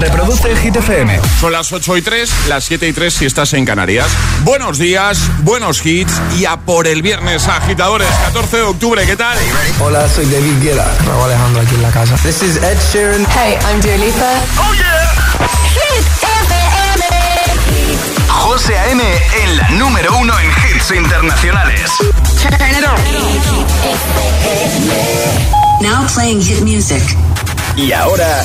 Reproduce el Hit FM. Son las 8 y 3, las 7 y 3 si estás en Canarias. Buenos días, buenos hits y a por el viernes, agitadores, 14 de octubre, ¿qué tal? Hola, soy David Guetta. Raúl Alejandro aquí en la casa. This is Ed Sheeran. Hey, I'm Dua Lipa. ¡Oh, yeah! Hit FM. José A.M. en la número uno en hits internacionales. Turn it on. Now playing hit music. Y ahora...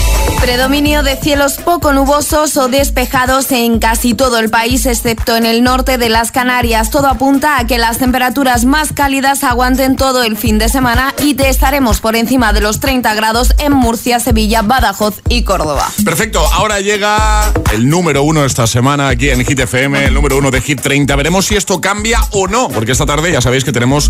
Predominio de cielos poco nubosos o despejados en casi todo el país, excepto en el norte de las Canarias. Todo apunta a que las temperaturas más cálidas aguanten todo el fin de semana y te estaremos por encima de los 30 grados en Murcia, Sevilla, Badajoz y Córdoba. Perfecto, ahora llega el número uno esta semana aquí en Hit FM, el número uno de Hit 30. Veremos si esto cambia o no, porque esta tarde ya sabéis que tenemos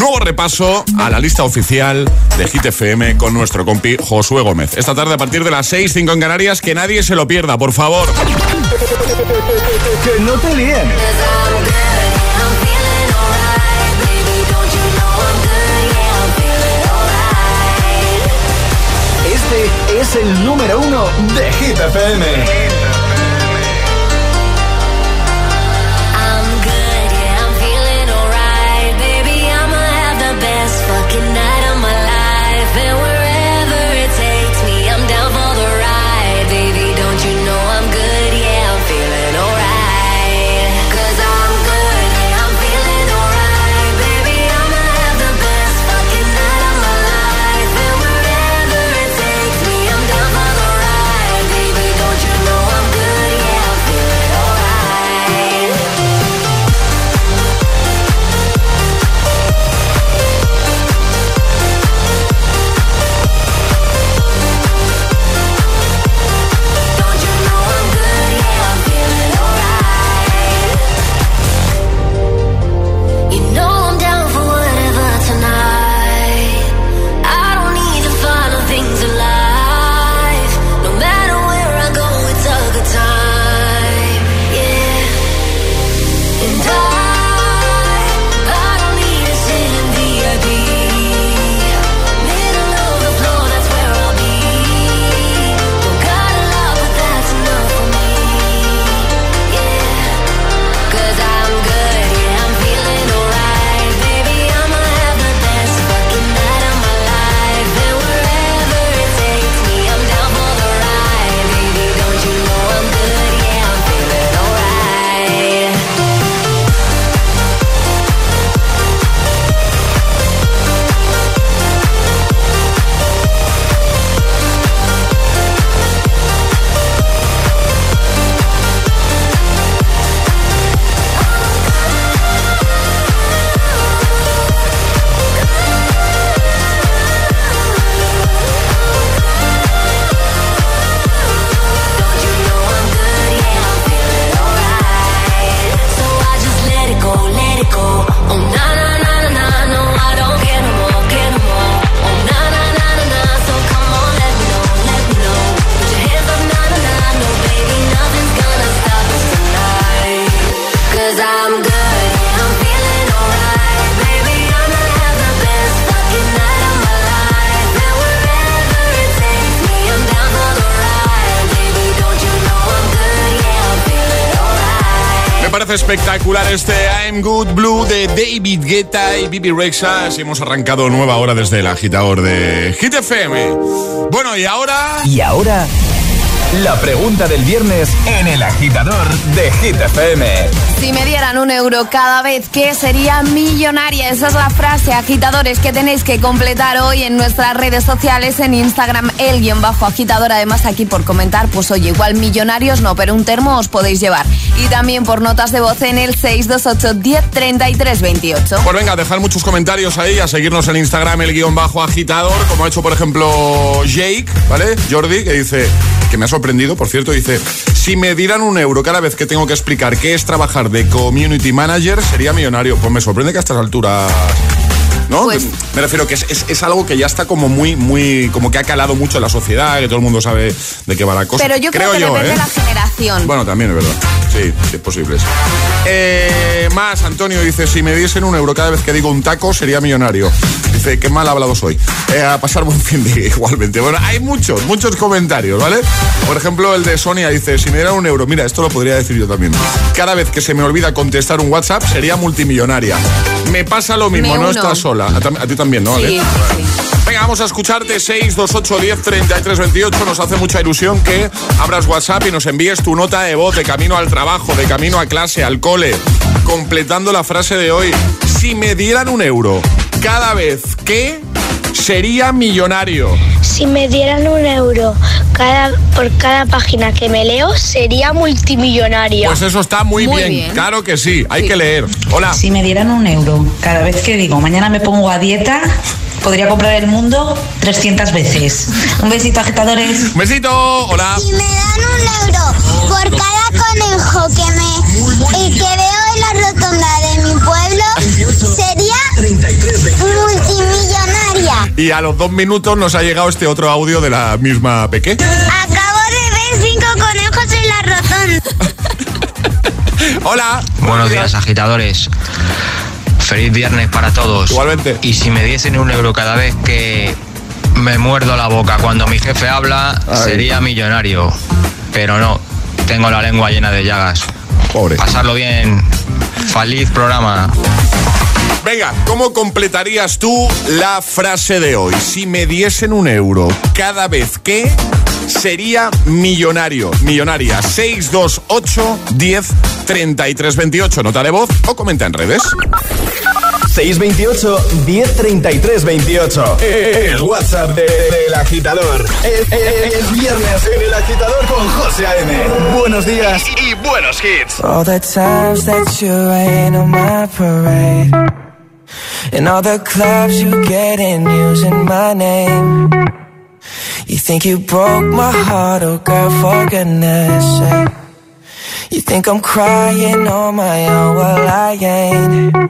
nuevo repaso a la lista oficial de Hit FM con nuestro compi Josué Gómez. Esta tarde a partir de las 6, 5 en Canarias, que nadie se lo pierda, por favor. Que no te líen. Este es el número uno de Hit FM. Parece espectacular este I'm Good Blue de David Guetta y Bibi Rexa. Así hemos arrancado nueva hora desde el agitador de Hit FM. Bueno, y ahora... Y ahora, la pregunta del viernes en el agitador de Hit FM. Si me dieran un euro cada vez, ¿qué sería millonaria? Esa es la frase, agitadores, que tenéis que completar hoy en nuestras redes sociales, en Instagram, el guion bajo agitador. Además, aquí por comentar, pues oye, igual millonarios no, pero un termo os podéis llevar. Y también por notas de voz en el 628 10 33 28. Pues venga, dejar muchos comentarios ahí, a seguirnos en Instagram, el guion bajo agitador, como ha hecho, por ejemplo, Jake, ¿vale? Jordi, que dice, que me ha sorprendido, por cierto, dice, si me dieran un euro cada vez que tengo que explicar qué es trabajar de community manager, sería millonario. Pues me sorprende que a estas alturas ¿no? Pues- Me refiero que es, es- es algo que ya está como muy, muy, como que ha calado mucho en la sociedad, que todo el mundo sabe de qué va la cosa. Pero yo creo, que depende ¿eh? de la generación. Bueno, también es verdad. Sí, es posible. Eh, más, Antonio dice, si me diesen un euro cada vez que digo un taco, sería millonario. Dice, qué mal hablado soy. Eh, a pasar buen fin de igualmente. Bueno, hay muchos, muchos comentarios, ¿vale? Por ejemplo, el de Sonia dice, si me dieran un euro, mira, esto lo podría decir yo también. Cada vez que se me olvida contestar un WhatsApp, sería multimillonaria. Me pasa lo mismo, Me no estás sola. A, ti también, ¿no? Ale? Sí. Venga, vamos a escucharte 628 10 33 28. Nos hace mucha ilusión que abras WhatsApp y nos envíes tu nota de voz de camino al trabajo, de camino a clase, al cole, completando la frase de hoy. Si me dieran un euro cada vez que sería millonario. Si me dieran un euro cada, por cada página que me leo, sería multimillonaria. Pues eso está muy, Muy bien. bien. Claro que sí, hay Sí. que leer. Hola. Si me dieran un euro cada vez que digo mañana me pongo a dieta, podría comprar el mundo 300 veces. Un besito, agitadores. Un besito. Hola. Si me dan un euro por cada conejo que me y que veo en la rotonda de mi pueblo, sería Y a los dos minutos nos ha llegado este otro audio de la misma Peque. Acabo de ver cinco conejos en la rotonda. Hola. Buenos días, agitadores. Feliz viernes para todos. Igualmente. Y si me diesen un euro cada vez que me muerdo la boca cuando mi jefe habla, Ay. sería millonario. Pero no, tengo la lengua llena de llagas. Pobre. Pasarlo bien. Feliz programa. Venga, ¿cómo completarías tú la frase de hoy? Si me diesen un euro cada vez que sería millonario, millonaria. 628 10 33 28. Nota de voz o comenta en redes. 628 1033 28. El WhatsApp de- del agitador. Es, es- es viernes en el agitador con José A.M. Buenos días y buenos hits. All the times that you rain on my parade. And all the clubs you get in using my name. You think you broke my heart, oh girl, for goodness sake. You think I'm crying on my own, well I ain't.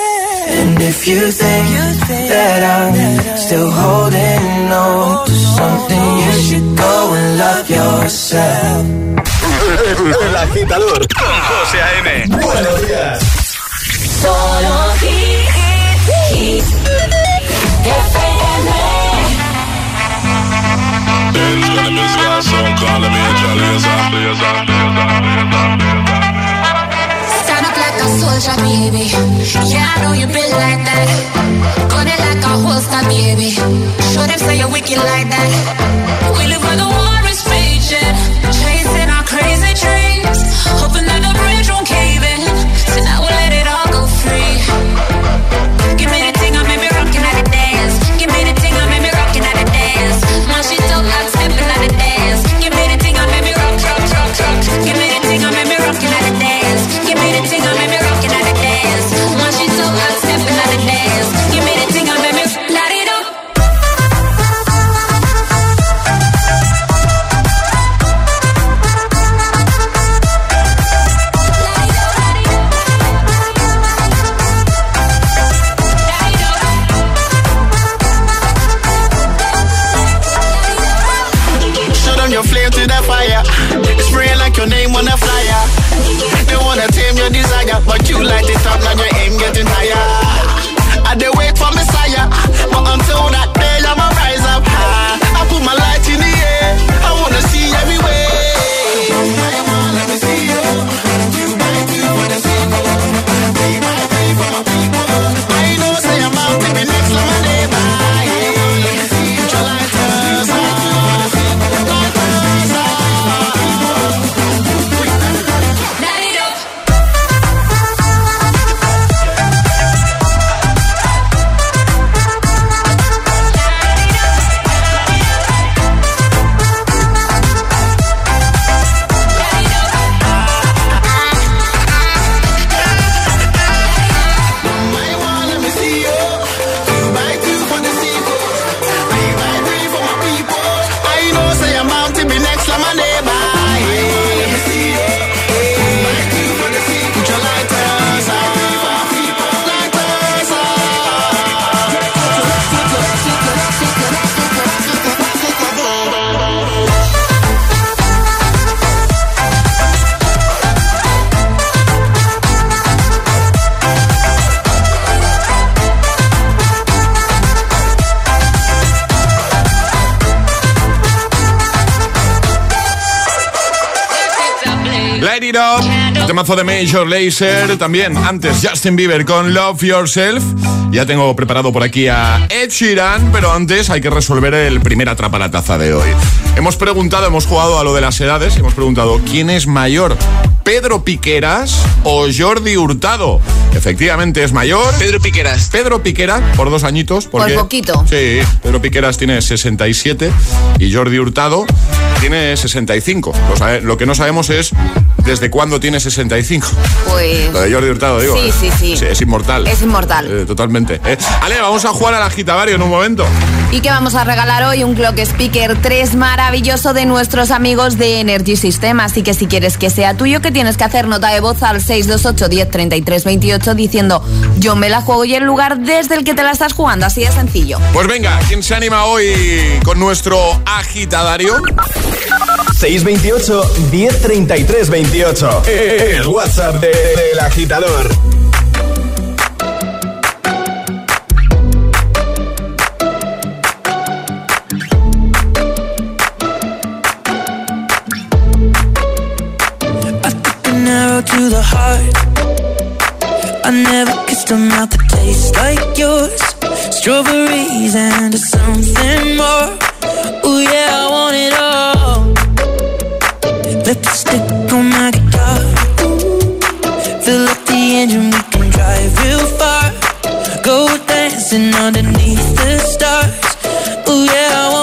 And if you think that I'm still holding on to something, you should go and love yourself. El agitador con José A.M. Buenos días. Solo hit, hit, FM. Soldier, baby. Yeah, I know you been like that. Gun it like a holster, baby. Show them say you're wicked like that. We live where the war is raging, chasing our crazy dreams, hoping that the Light It Up, temazo de Major Lazer, también antes Justin Bieber con Love Yourself. Ya tengo preparado por aquí a Ed Sheeran, pero antes hay que resolver el primer atrapa la taza de hoy. Hemos preguntado, hemos jugado a lo de las edades, hemos preguntado ¿quién es mayor? ¿Pedro Piqueras o Jordi Hurtado? Efectivamente es mayor. Pedro Piqueras. Pedro Piqueras, por dos añitos. Porque, poquito. Sí, Pedro Piqueras tiene 67 y Jordi Hurtado tiene 65. Lo, lo que no sabemos es desde cuándo tiene 65. Pues. Lo de Jordi Hurtado, digo. Sí, sí, sí. Es inmortal. Es inmortal. Eh, totalmente. Eh, Ale, vamos a jugar al agitavario en un momento. ¿Y que vamos a regalar hoy? Un Clock Speaker 3 maravilloso de nuestros amigos de Energy System. Así que si quieres que sea tuyo, ¿qué tienes que hacer? Nota de voz al 628 10 33 28 diciendo yo me la juego y el lugar desde el que te la estás jugando. Así de sencillo. Pues venga, ¿quién se anima hoy con nuestro agitadario? 628 1033 28. El WhatsApp de- del agitador. An arrow to the heart. I never kissed a mouth that tastes like yours. Strawberries and something more. Ooh yeah, I want it all. Lipstick on my engine, we can drive real far. Go dancing underneath the stars. Oh yeah, I want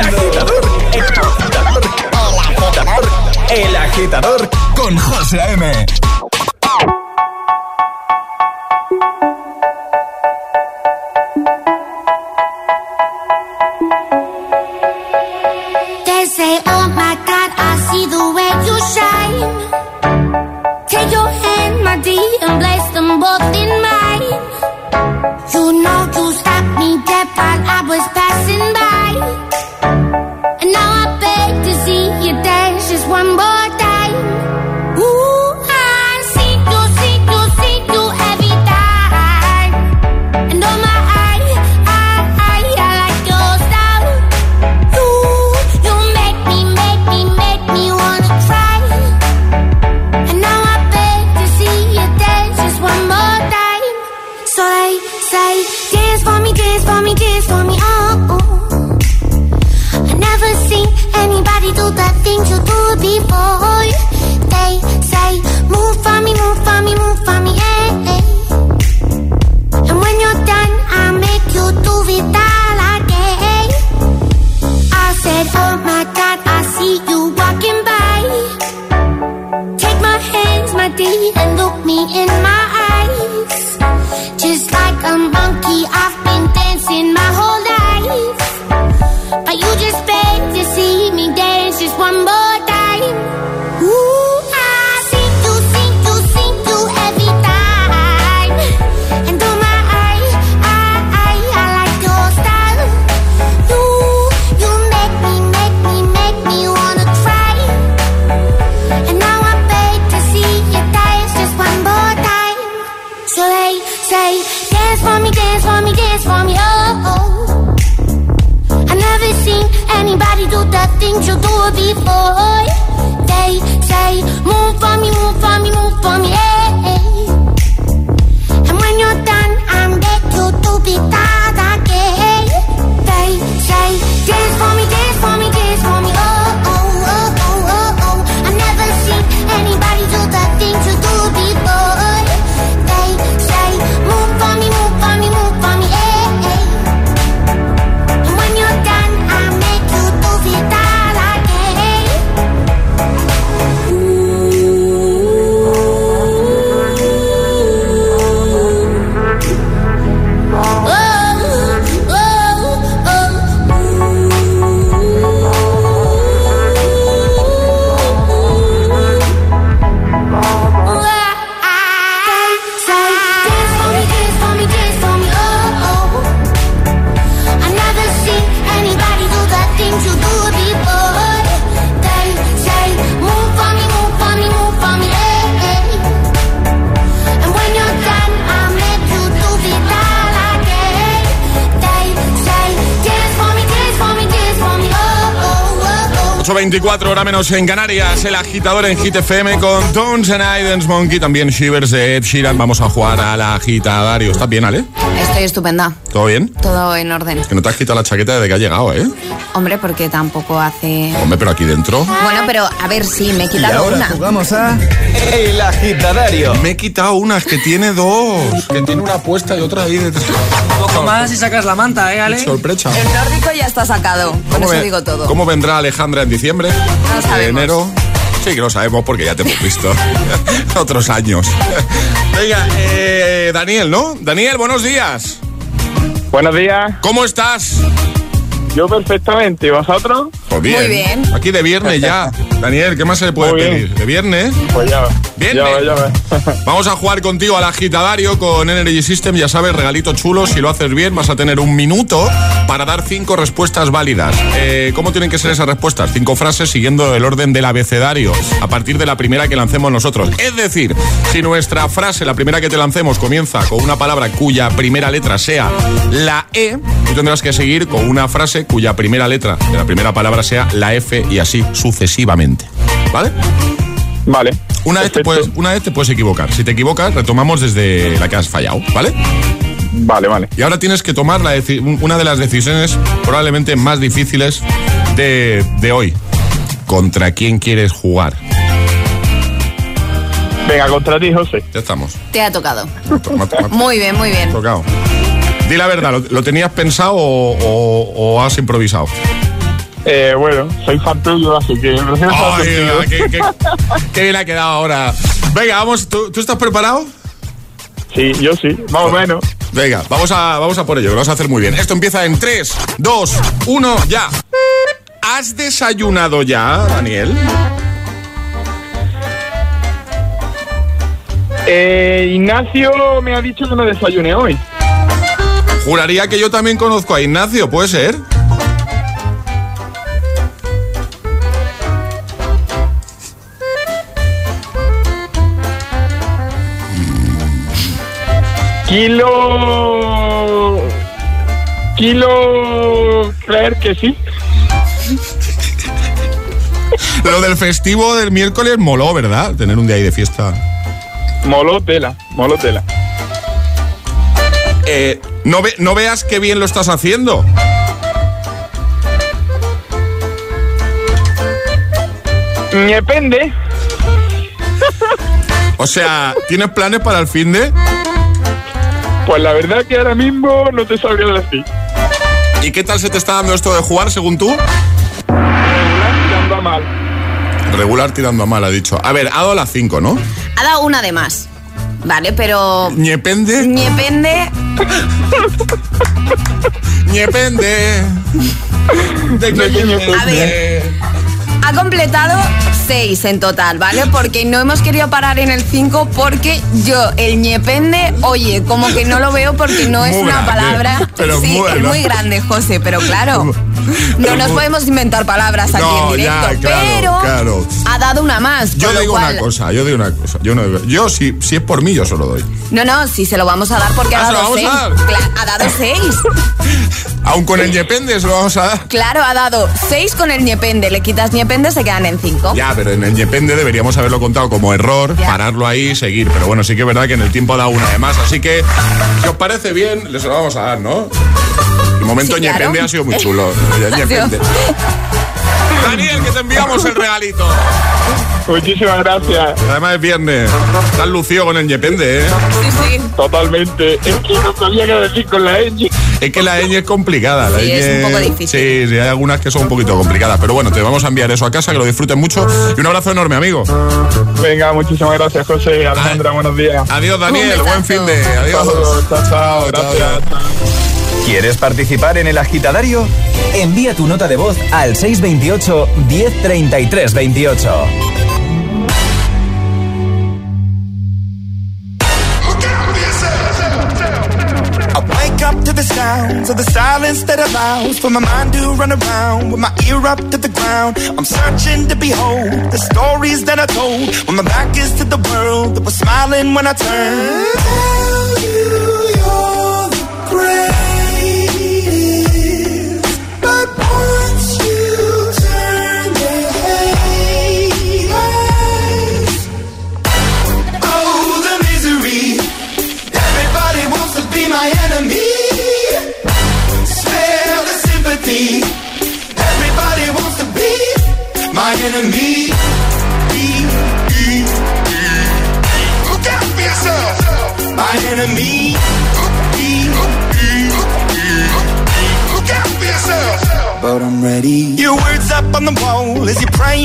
agitador, el agitador, el agitador, el agitador con José M. 8.24 hora menos en Canarias, el agitador en Hit FM con Tones and Idens Monkey, también Shivers de Ed Sheeran. Vamos a jugar al agitadario. ¿Estás bien, Ale? Estoy estupenda. ¿Todo bien? Todo en orden. Que no te has quitado la chaqueta desde que has llegado, ¿eh? Hombre, porque tampoco hace... Hombre, pero aquí dentro... Bueno, pero a ver, sí, me he Y quitado ahora una. jugamos a El Agitadario. Me he quitado una, es que tiene dos. Que tiene una puesta y otra ahí detrás. Un poco más y sacas la manta, ¿eh, Ale? Sorpresa. El nórdico ya está sacado. Con eso ve- digo todo. ¿Cómo vendrá Alejandra en diciembre? Enero. Sí que lo sabemos porque ya te hemos visto otros años. Venga, eh, Daniel, ¿no? Daniel, buenos días. Buenos días. ¿Cómo estás? Yo perfectamente. ¿Y vosotros? Pues bien. Muy bien. Aquí de viernes ya. Daniel, ¿qué más se le puede pedir? ¿De viernes? Pues ya. Bien, Ya, ya ves. Vamos a jugar contigo al agitadario con Energy System, ya sabes, regalito chulo. Si lo haces bien, vas a tener un minuto para dar cinco respuestas válidas. Eh, ¿Cómo tienen que ser esas respuestas? Cinco frases siguiendo el orden del abecedario, a partir de la primera que lancemos nosotros. Es decir, si nuestra frase, la primera que te lancemos, comienza con una palabra cuya primera letra sea la E, tú tendrás que seguir con una frase cuya primera letra de la primera palabra sea la F y así sucesivamente. ¿Vale? Vale. Una vez, te puedes, una vez te puedes equivocar. Si te equivocas, retomamos desde la que has fallado, ¿vale? Vale, vale. Y ahora tienes que tomar la una de las decisiones probablemente más difíciles de, de hoy. ¿Contra quién quieres jugar? Venga, contra ti, José. Ya estamos. Te ha tocado. Me ha to- me ha to- me ha Muy bien, muy bien. tocado. Di la verdad, ¿lo, lo tenías pensado o, o- o has improvisado? Eh, bueno, soy fan tuyo, así que Ay, qué, qué- qué bien ha quedado ahora. Venga, vamos, ¿tú, tú estás preparado? Sí, yo sí, más o menos. Venga, vamos a, vamos a por ello, lo vas a hacer muy bien. Esto empieza en 3, 2, 1, ya. ¿Has desayunado ya, Daniel? Eh, Ignacio me ha dicho que no desayune hoy. Juraría que yo también conozco a Ignacio, ¿puede ser? Kilo. Kilo. Creer que sí. Lo del festivo del miércoles moló, ¿verdad? Tener un día ahí de fiesta. Moló tela, moló tela. Eh, no, ve- no veas qué bien lo estás haciendo. Depende. O sea, ¿tienes planes para el fin de? Pues la verdad que ahora mismo no te sabría decir. ¿Y qué tal se te está dando esto de jugar, según tú? Regular tirando a mal. Regular tirando a mal, ha dicho. A ver, ha dado las 5, ¿no? Ha dado una de más. Vale, pero. Ñepende, Depende. ñepende. De que ñepende. A ver. Ha completado seis en total, ¿vale? Porque no hemos querido parar en el 5 porque yo, el ñepende, oye, como que no lo veo porque no es Muy una grande, palabra. pero sí, muy es muy grande, José, pero claro. No nos podemos inventar palabras aquí No, en ya, directo, claro, pero claro. ha dado una más. Yo digo cual- una cosa, yo digo una cosa. Yo, no, yo si, si es por mí, yo se lo doy. No, no, sí se lo vamos a dar porque Ah, ha ¿se lo dado seis. ha dado seis. Aun con el ñepende se lo vamos a dar. Claro, ha dado seis con el ñepende. Le quitas ñepende, se quedan en cinco. Ya, pero en el ñepende deberíamos haberlo contado como error, Ya. pararlo ahí y seguir. Pero bueno, sí que es verdad que en el tiempo ha dado una de más. Así que, si os parece bien, les lo vamos a dar, ¿no? El momento Sí, claro. ñepende ha sido muy chulo. Daniel, que te enviamos el regalito. Muchísimas gracias. Además es viernes. Estás lucido con el ñepende, ¿eh? Sí, sí. Totalmente. Es que no sabía qué decir con la ñ. Es que la ñ es complicada. La Sí, es un poco difícil. Sí, sí, hay algunas que son un poquito complicadas. Pero bueno, te vamos a enviar eso a casa, que lo disfruten mucho. Y un abrazo enorme, amigo. Venga, muchísimas gracias, José. Alejandra, buenos días. Adiós, Daniel. Buen fin de. Adiós. Chao, chao, gracias. ¿Quieres participar en el agitadario? Envía tu nota de voz al 628 1033 28. I wake up to the sounds of the silence that allows for my mind to run around with my ear up to the ground. I'm searching to behold the stories that I told when my back is to the world that was smiling when I turned. Tell you you're the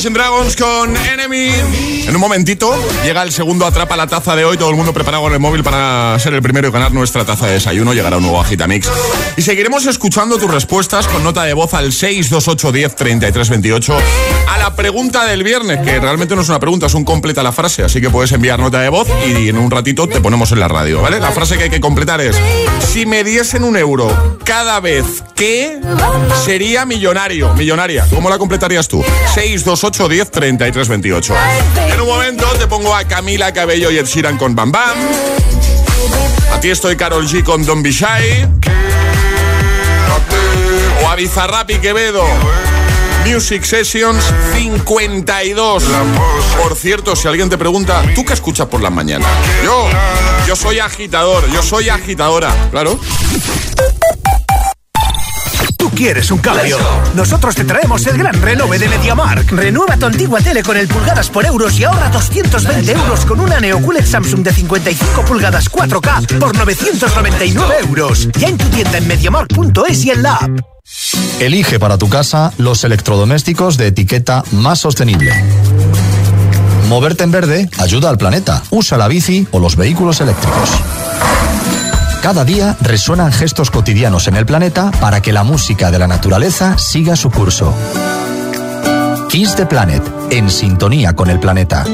Imagine Dragons con Enemy. En un momentito llega el segundo Atrapa la Taza de hoy. Todo el mundo preparado con el móvil para ser el primero y ganar nuestra taza de desayuno. Llegará un nuevo Agitamix. Y seguiremos escuchando tus respuestas con nota de voz al 628 10 33 28 a la pregunta del viernes, que realmente no es una pregunta, es un completa la frase. Así que puedes enviar nota de voz y en un ratito te ponemos en la radio, ¿vale? La frase que hay que completar es: Si me diesen un euro cada vez que sería millonario, millonaria, ¿cómo la completarías tú? 628 10 33 28. En un momento te pongo a Camila Cabello y Ed Sheeran con Bam Bam. A ti estoy Carol G con Don Be Shy. O a Bizarrap y Quevedo. Music Sessions 52. Por cierto, si alguien te pregunta, ¿tú qué escuchas por las mañanas? Yo, yo soy agitador, yo soy agitadora, claro. Quieres un cambio. Nosotros te traemos el gran renove de MediaMark. Renueva tu antigua tele con el pulgadas por euros y ahorra 220 euros con una Neo QLED Samsung de 55 pulgadas 4K por 999 euros. Ya en tu tienda en MediaMark.es y en la app. Elige para tu casa los electrodomésticos de etiqueta más sostenible. Moverte en verde ayuda al planeta. Usa la bici o los vehículos eléctricos. Cada día resuenan gestos cotidianos en el planeta para que la música de la naturaleza siga su curso. Kiss the Planet, en sintonía con el planeta.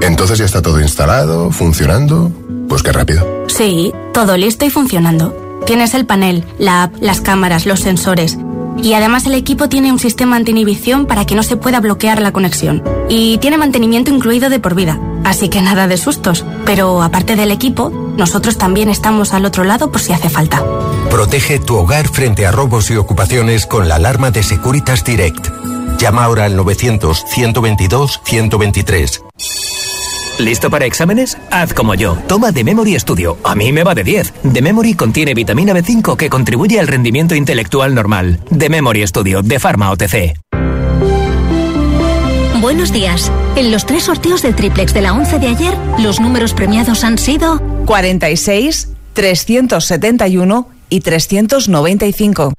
Entonces ya está todo instalado, funcionando. Pues qué rápido. Sí, todo listo y funcionando. Tienes el panel, la app, las cámaras, los sensores. Y además el equipo tiene un sistema anti-inhibición para que no se pueda bloquear la conexión. Y tiene mantenimiento incluido de por vida. Así que nada de sustos. Pero aparte del equipo, nosotros también estamos al otro lado por si hace falta. Protege tu hogar frente a robos y ocupaciones con la alarma de Securitas Direct. Llama ahora al 900-122-123. ¿Listo para exámenes? Haz como yo. Toma The Memory Studio. A mí me va de 10. The Memory contiene vitamina B5 que contribuye al rendimiento intelectual normal. The Memory Studio de Pharma OTC. Buenos días. En los tres sorteos del triplex de la 11 de ayer, los números premiados han sido 46, 371 y 395.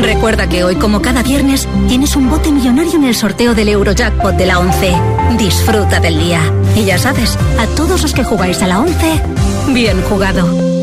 Recuerda que hoy, como cada viernes, tienes un bote millonario en el sorteo del Eurojackpot de la 11. Disfruta del día. Y ya sabes, a todos los que jugáis a la 11, bien jugado.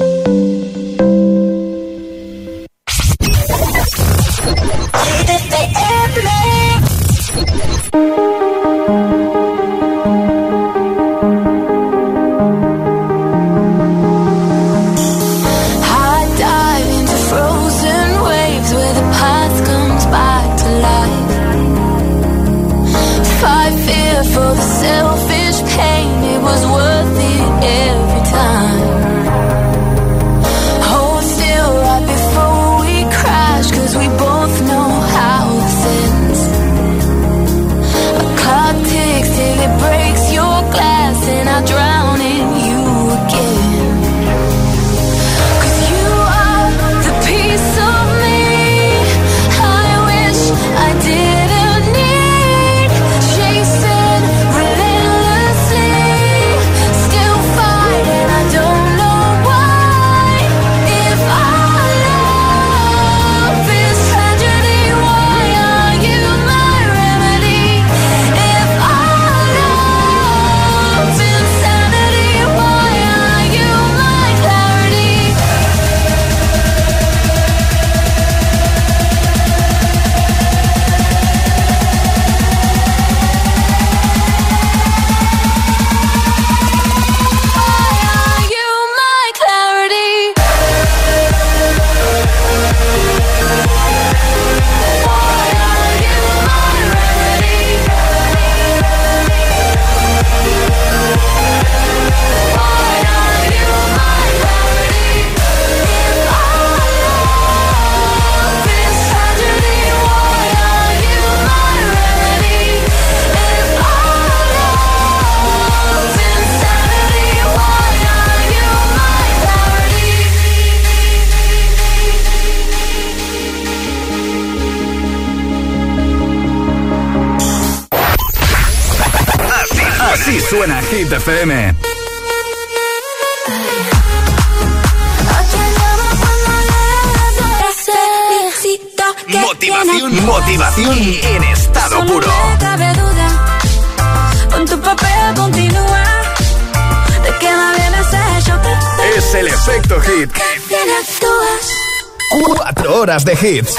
De hits.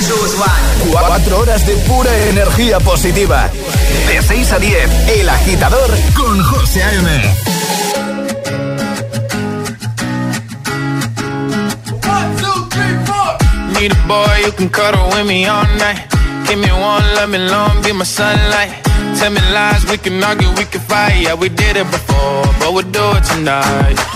Cuatro horas de pura energía positiva. De 6 a 10, El Agitador con José A.M. Need a boy who can cuddle with me all night. Give me one, let me long, be my sunlight. Tell me lies, we can argue, we can fight. Yeah, we did it before, but we'll do it tonight.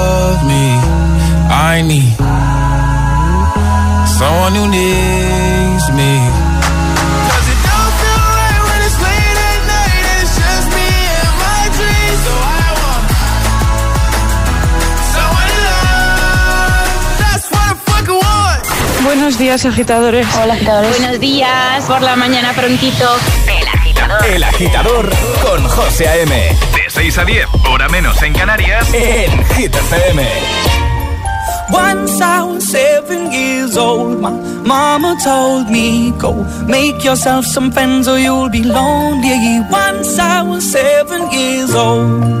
me. I need someone who needs me. Buenos días, agitadores. Hola, agitadores. Buenos días, por la mañana prontito. El agitador. El Agitador con José A.M. De 6 a 10, hora menos en Canarias, en Hit FM. Once I was seven years old, my mama told me, Go make yourself some friends or you'll be lonely. Once I was seven years old.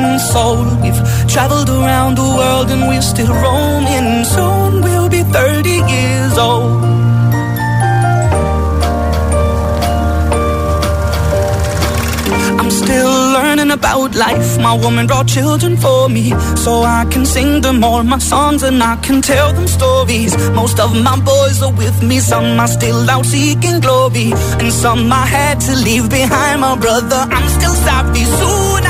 Been sold. We've traveled around the world and we're still roaming. Soon we'll be 30 years old. I'm still learning about life. My woman brought children for me, so I can sing them all my songs and I can tell them stories. Most of my boys are with me, some are still out seeking glory, and some I had to leave behind. My brother, I'm still sorry. Soon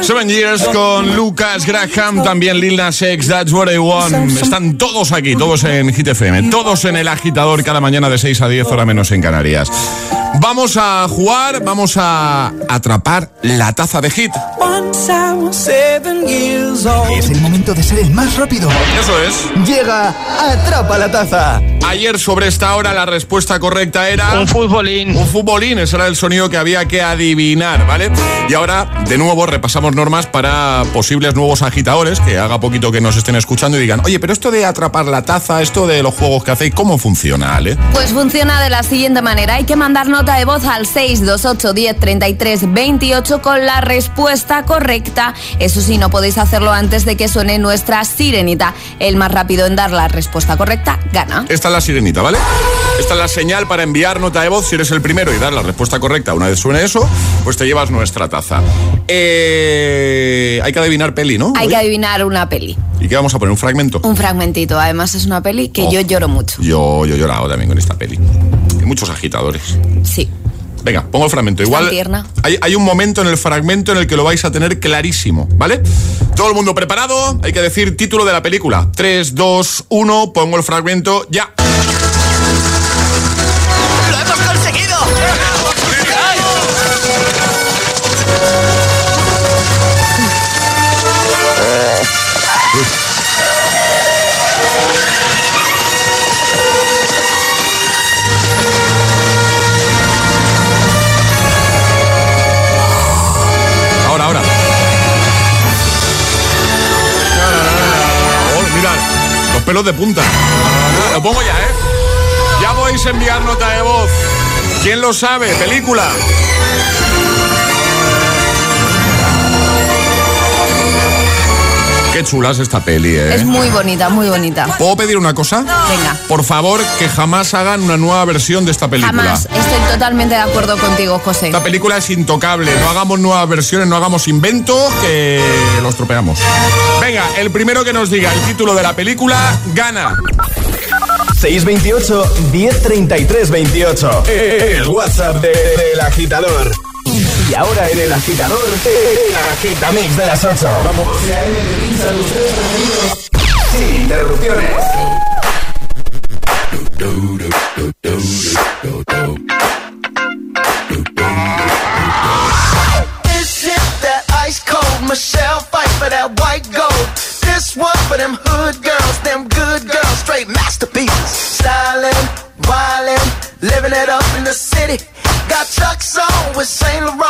seven. Years con Lucas Graham, también Lil Nas X, That's What I Want. Están todos aquí, todos en Hit FM, todos en el agitador cada mañana de 6 a 10 hora menos en Canarias. Vamos a jugar, vamos a atrapar la taza de Hit. Es el momento de ser el más rápido. Eso es. Llega Atrapa la Taza. Ayer sobre esta hora la respuesta correcta era... Un futbolín. Un futbolín, ese era el sonido que había que adivinar, ¿vale? Y ahora, de nuevo, repasamos normas para posibles nuevos agitadores que haga poquito que nos estén escuchando y digan, oye, pero esto de atrapar la taza, esto de los juegos que hacéis, ¿cómo funciona, Ale? Pues funciona de la siguiente manera. Hay que mandar nota de voz al 628 10 33 28 con la respuesta correcta. Eso sí, no podéis hacerlo antes de que suene nuestra sirenita. El más rápido en dar la respuesta correcta gana. Esta es la sirenita, ¿vale? Esta es la señal para enviar nota de voz. Si eres el primero y dar la respuesta correcta una vez suene eso, pues te llevas nuestra taza. Eh, hay que adivinar peli, ¿no? Hay que adivinar una peli. ¿Y qué vamos a poner? ¿Un fragmento? Un fragmentito. Además es una peli que Oh. yo lloro mucho. Yo, yo he llorado también con esta peli. Muchos agitadores. Sí. Venga, pongo el fragmento. Igual tierna. hay, hay un momento en el fragmento en el que lo vais a tener clarísimo, ¿vale? Todo el mundo preparado. Hay que decir título de la película. 3, 2, 1. Pongo el fragmento ya. ¡Lo hemos conseguido! Pelos de punta. Lo pongo ya, ¿eh? Ya podéis enviar nota de voz. ¿Quién lo sabe? Película. Qué chula es esta peli, ¿eh? Es muy bonita, muy bonita. ¿Puedo pedir una cosa? Venga. Por favor, que jamás hagan una nueva versión de esta película. Jamás. Estoy totalmente de acuerdo contigo, José. Esta película es intocable. No hagamos nuevas versiones, no hagamos inventos que los tropeamos. Venga, el primero que nos diga el título de la película gana. 628 1033 28. El WhatsApp de- del agitador. Y ahora en el agitador, el agitamix de las 8. Vamos. Sin interrupciones. This is that ice cold Michelle fight for that white gold. This one for them hood girls, them good girls, straight masterpieces. Stylin', wildin', living it up in the city. Got Chuck's on with Saint Laurent.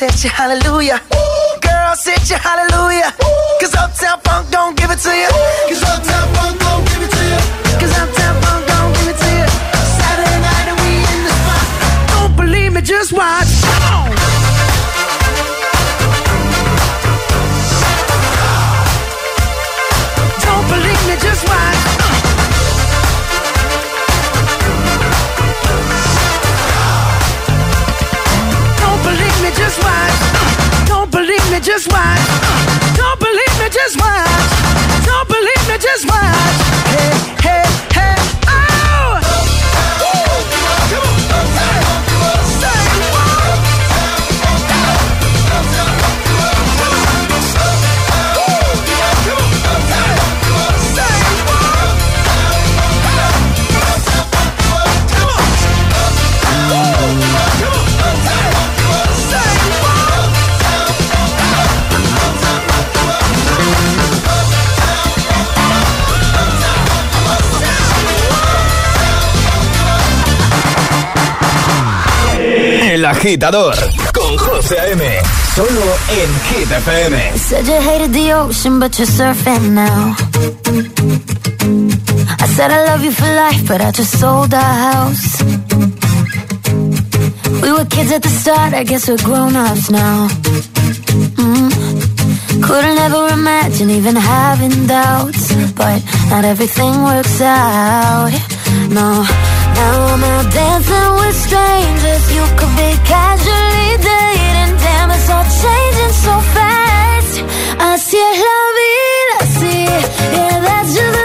set you hallelujah. Girl, set you hallelujah. Cause Uptown just watch. agitador con José A.M. Solo en Hit FM. Said you hated the ocean, but you're surfing now. I said I love you for life, but I just sold our house. We were kids at the start, I guess we're grown ups now. Mm. Couldn't ever imagine even having doubts, but not everything works out. No. Now I'm out dancing with strangers. You could be casually dating. Damn, it's all changing so fast. I see a love, I see. Yeah, that's just.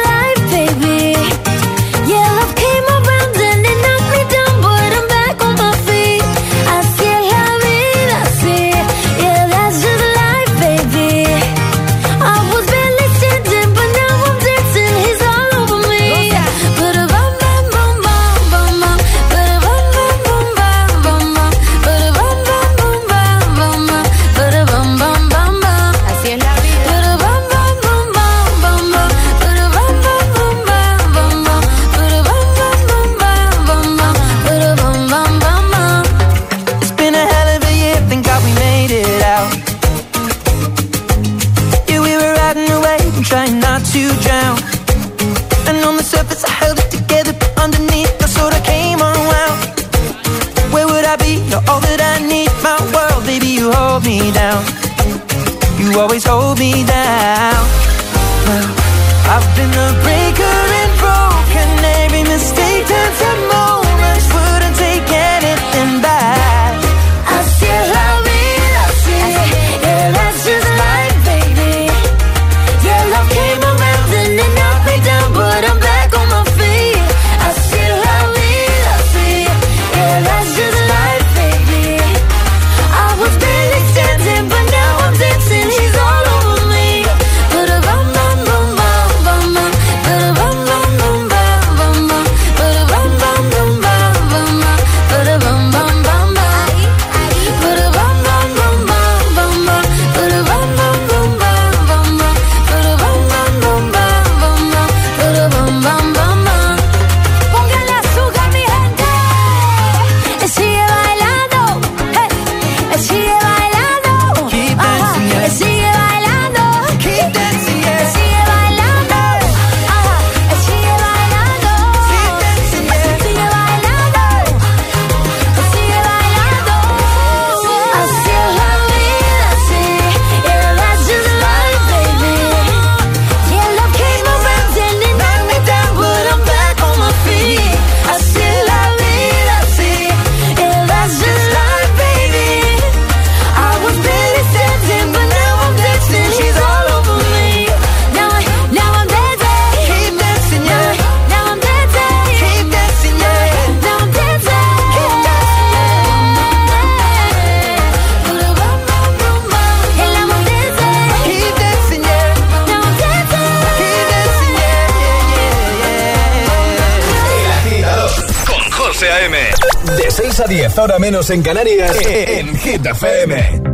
Menos en Canarias, en Hit FM.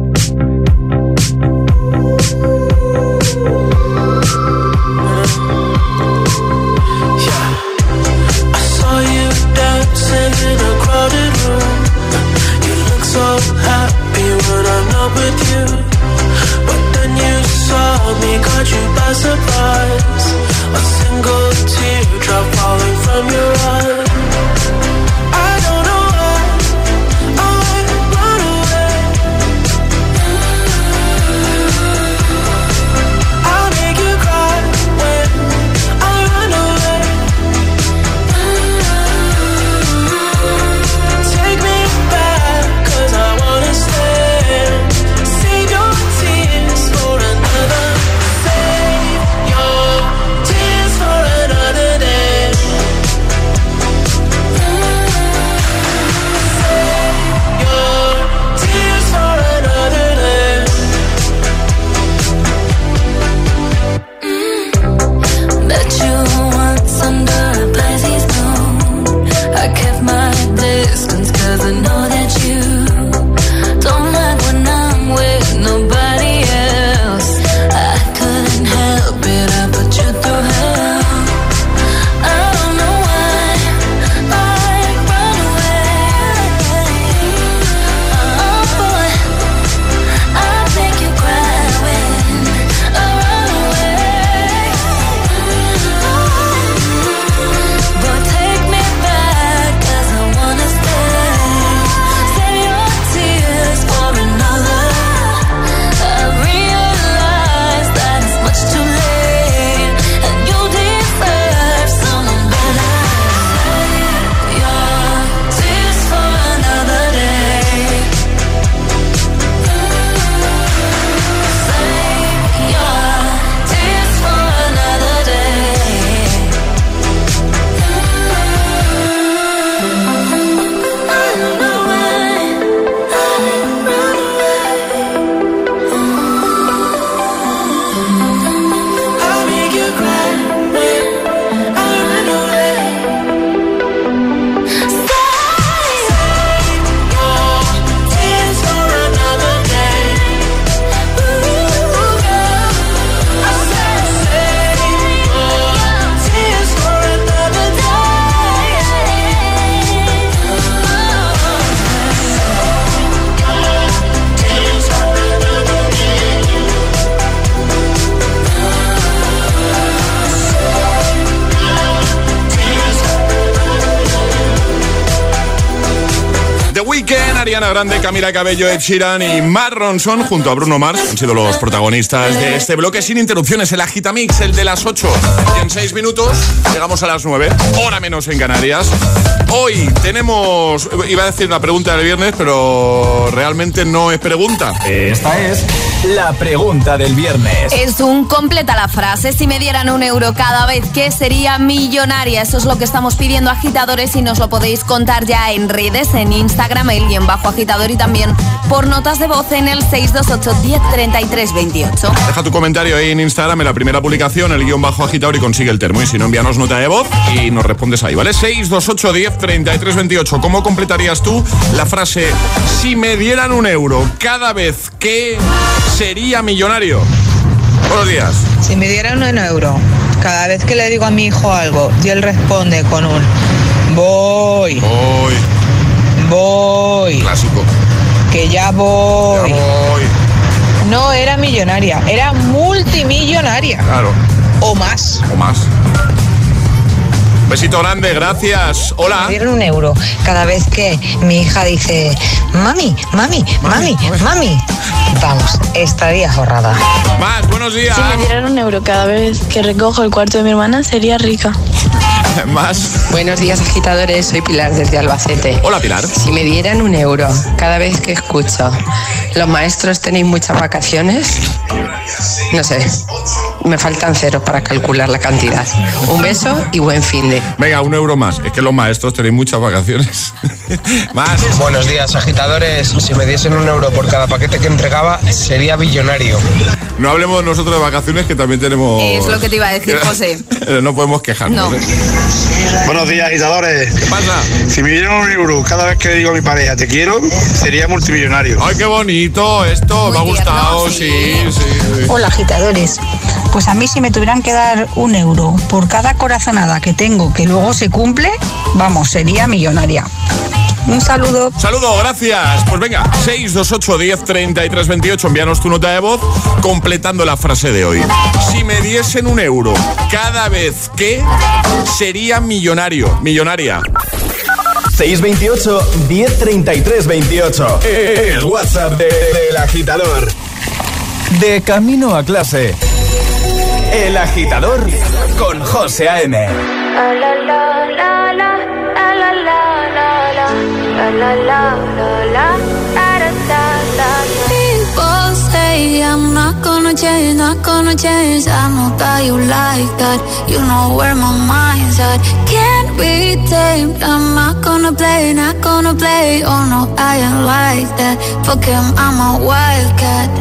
Grande, Camila Cabello, Ed Sheeran y Matt Ronson junto a Bruno Mars han sido los protagonistas de este bloque sin interrupciones, el Agitamix, el de las 8. Y en 6 minutos llegamos a las 9, hora menos en Canarias. Hoy tenemos, iba a decir una pregunta del viernes, pero realmente no es pregunta. Esta es la pregunta del viernes. Es un completa la frase. Si me dieran un euro cada vez, ¿qué sería millonaria? Eso es lo que estamos pidiendo agitadores y nos lo podéis contar ya en redes, en Instagram, el guion bajo agitador y también por notas de voz en el 628 1033 28. Deja tu comentario ahí en Instagram en la primera publicación, el guion bajo agitador y consigue el termo. Y si no, envíanos nota de voz y nos respondes ahí, ¿vale? 628 10 33 28. ¿Cómo completarías tú la frase si me dieran un euro cada vez que sería millonario? Buenos días. Si me dieran un euro cada vez que le digo a mi hijo algo y él responde con un voy, voy, voy, clásico, que ya voy. Ya voy. No era millonaria, era multimillonaria. Claro. O más. O más. Besito grande, gracias. Hola. Me dieron un euro cada vez que mi hija dice, mami, mami, mami, mami. Vamos, estaría forrada. Más, buenos días. Si me dieran un euro cada vez que recojo el cuarto de mi hermana, sería rica. Más. Buenos días, agitadores. Soy Pilar desde Albacete. Hola, Pilar. Si me dieran un euro cada vez que escucho, ¿los maestros tenéis muchas vacaciones? No sé. me faltan ceros para calcular la cantidad. Un beso y buen fin de. Venga, un euro más. Es que los maestros tenéis muchas vacaciones. más. Buenos días, agitadores. Si me diesen un euro por cada paquete que entregaba, sería billonario. No hablemos nosotros de vacaciones que también tenemos. Es lo que te iba a decir, José. no podemos quejarnos. No. ¿eh? Buenos días, agitadores. ¿Qué pasa? Si me dieran un euro cada vez que le digo a mi pareja te quiero, sería multimillonario. Ay, qué bonito esto. me ha gustado, sí, sí. sí. Hola agitadores. Pues a mí si me tuvieran que dar un euro por cada corazonada que tengo que luego se cumple, vamos, sería millonaria. Un saludo. Saludo, gracias. Pues venga, 628 10 33 28. Envíanos tu nota de voz completando la frase de hoy. Si me diesen un euro cada vez que sería millonario, millonaria. 628 1033 28. El WhatsApp de- del agitador. De camino a clase. El agitador con José A.M. People say I'm not gonna change, not gonna change. I know that you like that. You know where my mind's at. Can't be tamed. I'm not gonna play, not gonna play. Oh no, I ain't like that. Fuck him, I'm a wildcat.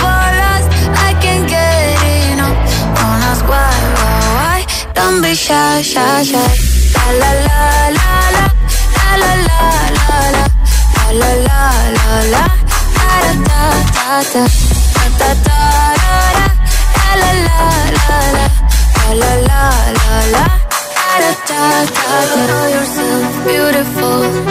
Don't be shy, shy, shy. La la la la la, la la la la la, la la la la. Da da da da, da da da da da, la la la la la, la la la la. Da da da da. Know yourself beautiful.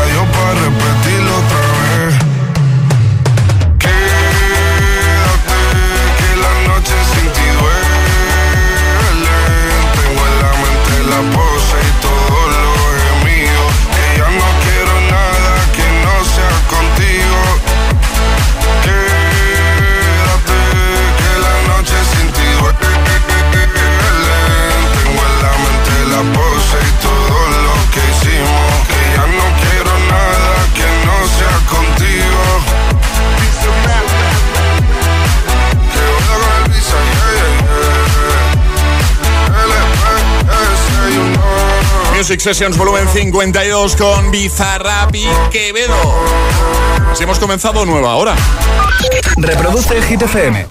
Music Sessions volumen 52 con Bizarrap y Quevedo. Así hemos comenzado nueva hora. Reproduce el.